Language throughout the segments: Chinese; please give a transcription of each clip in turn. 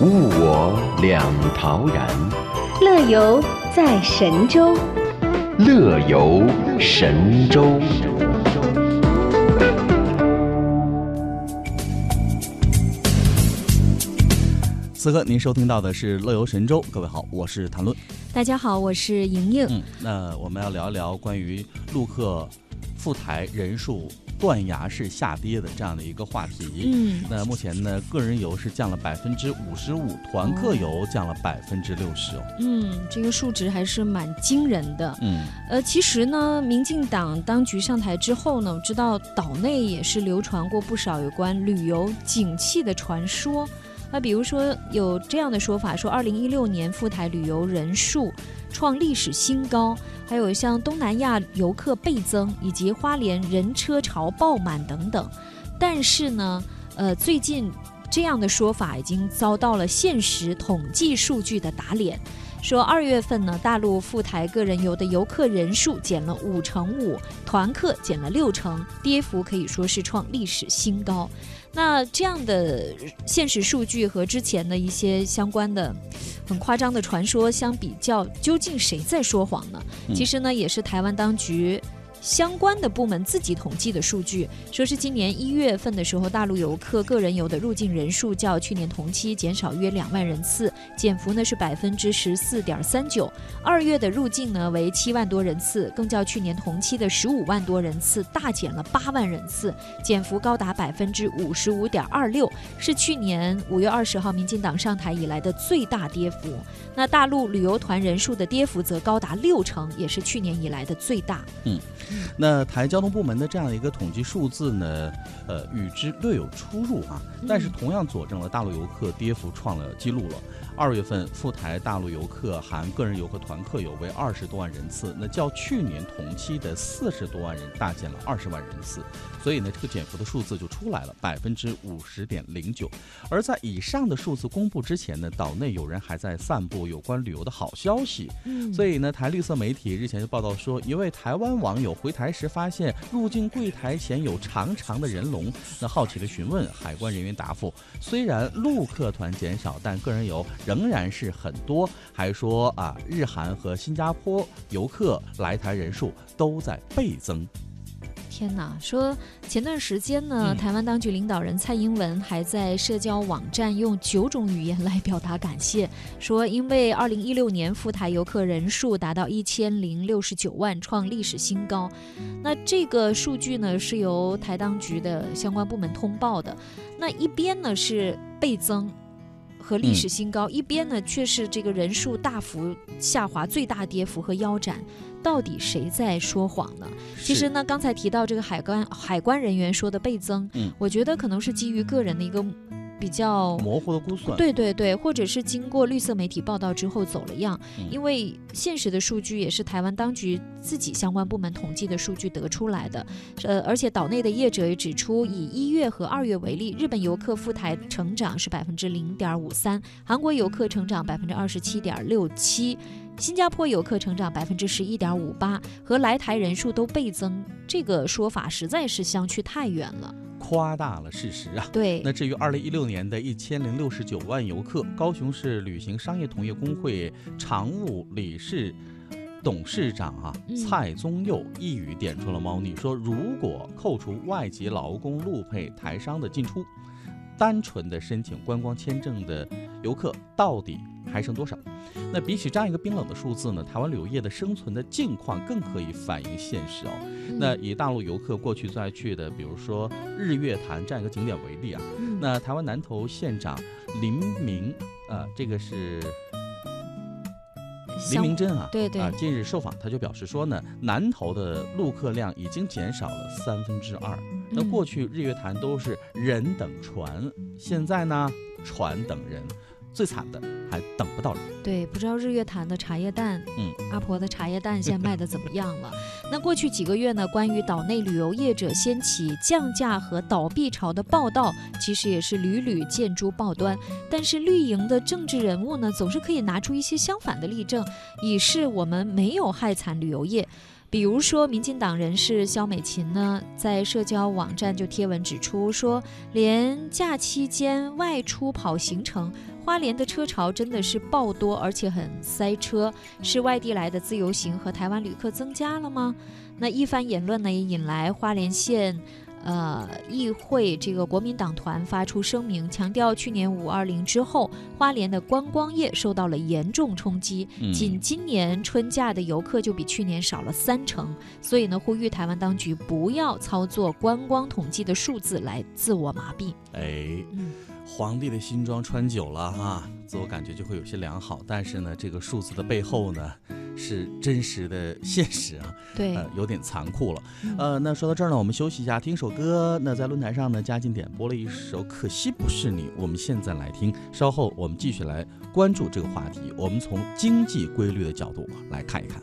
物我两陶然，乐游在神州。乐游神州。此刻您收听到的是《乐游神州》，各位好，我是谭论。大家好，我是莹莹。嗯，那我们要聊一聊关于陆客赴台人数断崖式下跌的这样的一个话题。嗯，那目前呢，个人游是降了百分之五十五，团客游降了百分之六十哦。嗯，这个数值还是蛮惊人的。嗯，呃，其实呢，民进党当局上台之后呢，我知道岛内也是流传过不少有关旅游景气的传说。那比如说有这样的说法，说二零一六年赴台旅游人数创历史新高，还有像东南亚游客倍增，以及花莲人车潮爆满等等。但是呢，呃，最近这样的说法已经遭到了现实统计数据的打脸。说二月份呢，大陆赴台个人游的游客人数减了五成五，团客减了六成，跌幅可以说是创历史新高。那这样的现实数据和之前的一些相关的很夸张的传说相比较，究竟谁在说谎呢？其实呢，也是台湾当局。相关的部门自己统计的数据，说是今年一月份的时候，大陆游客个人游的入境人数较去年同期减少约两万人次，减幅呢是百分之十四点三九。二月的入境呢为七万多人次，更较去年同期的十五万多人次大减了八万人次，减幅高达百分之五十五点二六，是去年五月二十号民进党上台以来的最大跌幅。那大陆旅游团人数的跌幅则高达六成，也是去年以来的最大。嗯。那台交通部门的这样的一个统计数字呢，呃，与之略有出入啊，但是同样佐证了大陆游客跌幅创了记录了。二月份赴台大陆游客含个人游客团客游为二十多万人次，那较去年同期的四十多万人大减了二十万人次，所以呢，这个减幅的数字就出来了，百分之五十点零九。而在以上的数字公布之前呢，岛内有人还在散布有关旅游的好消息，所以呢，台绿色媒体日前就报道说，一位台湾网友回台时发现入境柜台前有长长的人龙，那好奇的询问海关人员答复，虽然陆客团减少，但个人游。仍然是很多，还说啊，日韩和新加坡游客来台人数都在倍增。天哪！说前段时间呢，台湾当局领导人蔡英文还在社交网站用九种语言来表达感谢，说因为二零一六年赴台游客人数达到一千零六十九万，创历史新高。那这个数据呢，是由台当局的相关部门通报的。那一边呢是倍增。和历史新高，一边呢却是这个人数大幅下滑，最大跌幅和腰斩，到底谁在说谎呢？其实呢，刚才提到这个海关海关人员说的倍增，嗯，我觉得可能是基于个人的一个。比较模糊的估算，对对对，或者是经过绿色媒体报道之后走了样，因为现实的数据也是台湾当局自己相关部门统计的数据得出来的，呃，而且岛内的业者也指出，以一月和二月为例，日本游客赴台成长是百分之零点五三，韩国游客成长百分之二十七点六七，新加坡游客成长百分之十一点五八，和来台人数都倍增，这个说法实在是相去太远了。夸大了事实啊！对，那至于二零一六年的一千零六十九万游客，高雄市旅行商业同业工会常务理事、董事长啊蔡宗佑一语点出了猫腻，说如果扣除外籍劳工、陆配、台商的进出，单纯的申请观光签证的游客到底还剩多少？那比起这样一个冰冷的数字呢，台湾旅游业的生存的境况更可以反映现实哦。那以大陆游客过去最爱去的，比如说日月潭这样一个景点为例啊，那台湾南投县长林明，呃，这个是林明珍啊，对对啊，近日受访他就表示说呢，南投的陆客量已经减少了三分之二。那过去日月潭都是人等船，现在呢，船等人。最惨的还等不到人。对，不知道日月潭的茶叶蛋，嗯，阿婆的茶叶蛋现在卖的怎么样了？那过去几个月呢，关于岛内旅游业者掀起降价和倒闭潮的报道，其实也是屡屡见诸报端。但是绿营的政治人物呢，总是可以拿出一些相反的例证，以示我们没有害惨旅游业。比如说，民进党人士肖美琴呢，在社交网站就贴文指出说，连假期间外出跑行程，花莲的车潮真的是爆多，而且很塞车，是外地来的自由行和台湾旅客增加了吗？那一番言论呢，也引来花莲县。呃，议会这个国民党团发出声明，强调去年五二零之后，花莲的观光业受到了严重冲击，仅今年春假的游客就比去年少了三成，所以呢，呼吁台湾当局不要操作观光统计的数字来自我麻痹。哎，皇帝的新装穿久了哈，自我感觉就会有些良好，但是呢，这个数字的背后呢？是真实的现实啊，对，呃，有点残酷了。呃，那说到这儿呢，我们休息一下，听首歌。那在论坛上呢，嘉靖点播了一首《可惜不是你》，我们现在来听。稍后我们继续来关注这个话题，我们从经济规律的角度来看一看。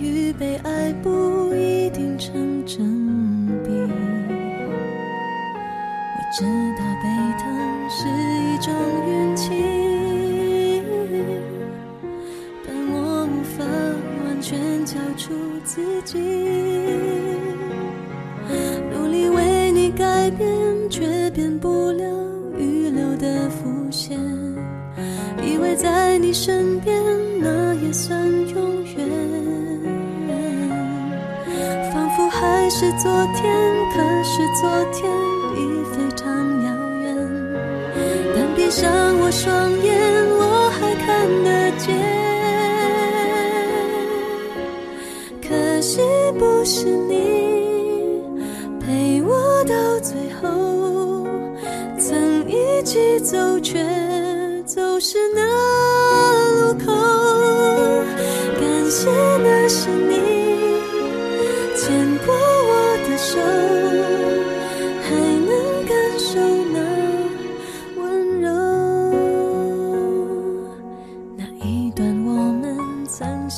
与被爱不一定成正比我知道被疼是一种运气。但我无法完全交出自己。努力为你改变却变不了预留的伏线。以为在你身边那也算永远。还是昨天可是昨天已非常遥远但闭上我双眼我还看得见。可惜不是你陪我到最后曾一起走却走失那路口？感谢那是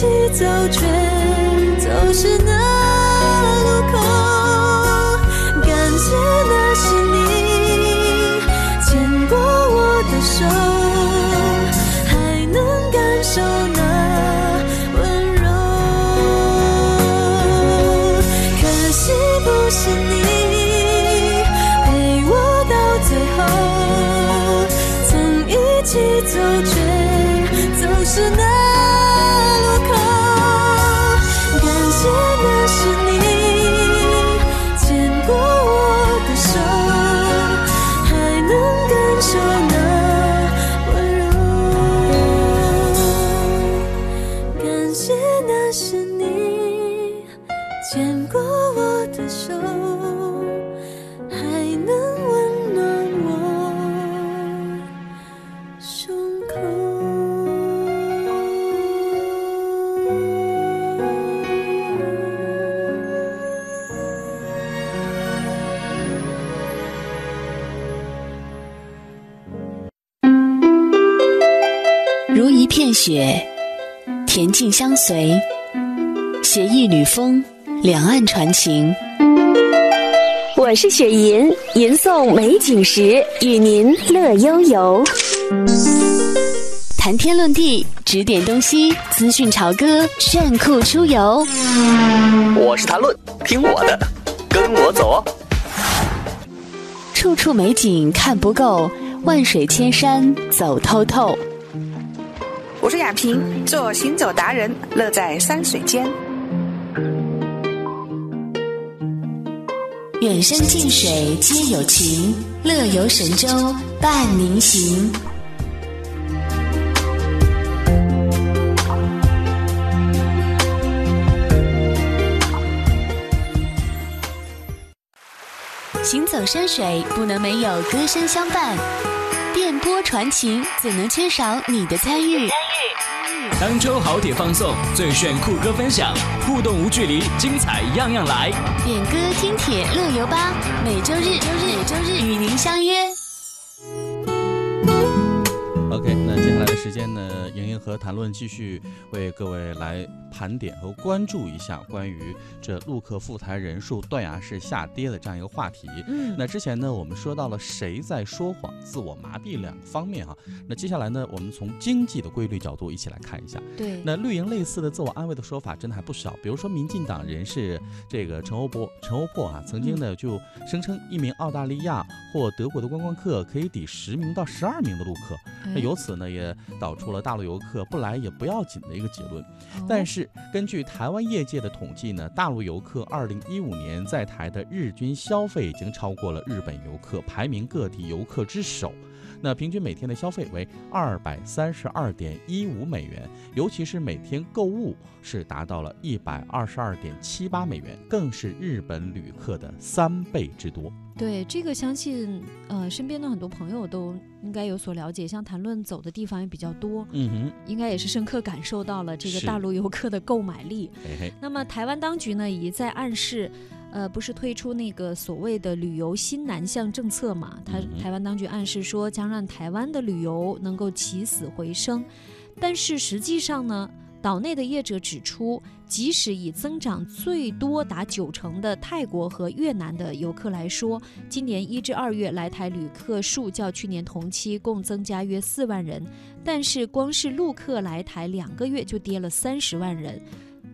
起走，却总是那。雪，恬静相随，携一缕风，两岸传情。我是雪吟，吟诵美景时，与您乐悠悠。谈天论地，指点东西，资讯潮歌，炫酷出游。我是谈论，听我的，跟我走哦。处处美景看不够，万水千山走透透。我是雅萍，做行走达人，乐在山水间。远山近水皆有情，乐游神州伴您行。行走山水不能没有歌声相伴，电波传情怎能缺少你的参与？当周好铁放送，最炫酷歌分享，互动无距离，精彩样样来。点歌听铁乐游吧，每周日、周日、每周日与您相约。OK，那接下来的时间呢，莹莹和谈论继续为各位来盘点和关注一下关于这陆客赴台人数断崖式下跌的这样一个话题。嗯，那之前呢，我们说到了谁在说谎、自我麻痹两个方面哈。那接下来呢，我们从经济的规律角度一起来看一下。对，那绿营类似的自我安慰的说法真的还不少，比如说民进党人士这个陈欧波、陈欧珀啊，曾经呢就声称一名澳大利亚或德国的观光客可以抵十名到十二名的陆客，那哎由此呢也导出了大陆游客不来也不要紧的一个结论。哦但是根据台湾业界的统计呢，大陆游客二零一五年在台的日均消费已经超过了日本游客，排名各地游客之首。那平均每天的消费为二百三十二点一五美元，尤其是每天购物是达到了一百二十二点七八美元，更是日本旅客的三倍之多。对这个，相信呃身边的很多朋友都应该有所了解，像谈论走的地方也比较多，嗯哼，应该也是深刻感受到了这个大陆游客的购买力。嘿嘿，那么台湾当局呢，也在暗示，呃，不是推出那个所谓的旅游新南向政策嘛？台嗯台湾当局暗示说，将让台湾的旅游能够起死回生。但是实际上呢，岛内的业者指出，即使以增长最多达九成的泰国和越南的游客来说，今年一至二月来台旅客数较去年同期共增加约四万人，但是光是陆客来台两个月就跌了三十万人。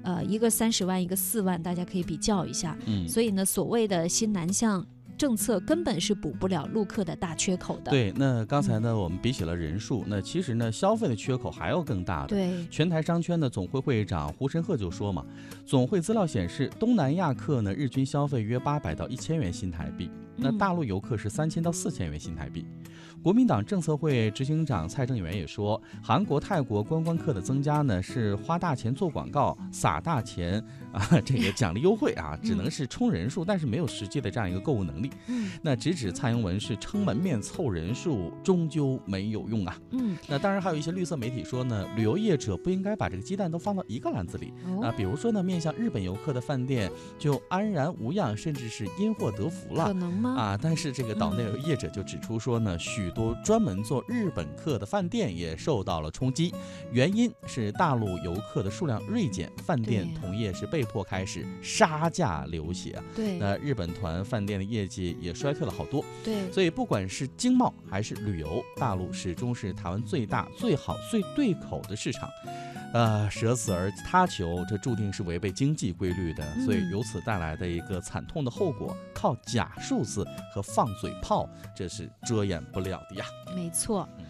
呃，一个三十万，一个四万，大家可以比较一下。嗯。所以呢，所谓的新南向政策根本是补不了陆客的大缺口的。对，那刚才呢，我们比起了人数，那其实呢，消费的缺口还要更大的。对全台商圈的总会会长胡申鹤就说嘛，总会资料显示，东南亚客呢日均消费约八百到一千元新台币，那嗯大陆游客是三千到四千元新台币。国民党政策会执行长蔡正元也说，韩国、泰国观光客的增加呢是花大钱做广告、撒大钱啊，这个奖励优惠啊，只能是充人数，但是没有实际的这样一个购物能力。嗯那直指蔡英文是撑门面凑人数，终究没有用啊。嗯那当然，还有一些绿色媒体说呢，旅游业者不应该把这个鸡蛋都放到一个篮子里啊。哦，比如说呢，面向日本游客的饭店就安然无恙，甚至是因祸得福了可。能吗？啊，但是这个岛内有业者就指出说呢，许多专门做日本客的饭店也受到了冲击，原因是大陆游客的数量锐减，饭店同业是被迫开始杀价流血啊。对那日本团饭店的业绩也衰退了好多，对，所以不管是经贸还是旅游，大陆始终是台湾最大、最好、最对口的市场。呃，舍此而他求，这注定是违背经济规律的，所以嗯由此带来的一个惨痛的后果，靠假数字和放嘴炮，这是遮掩不了的呀。没错。嗯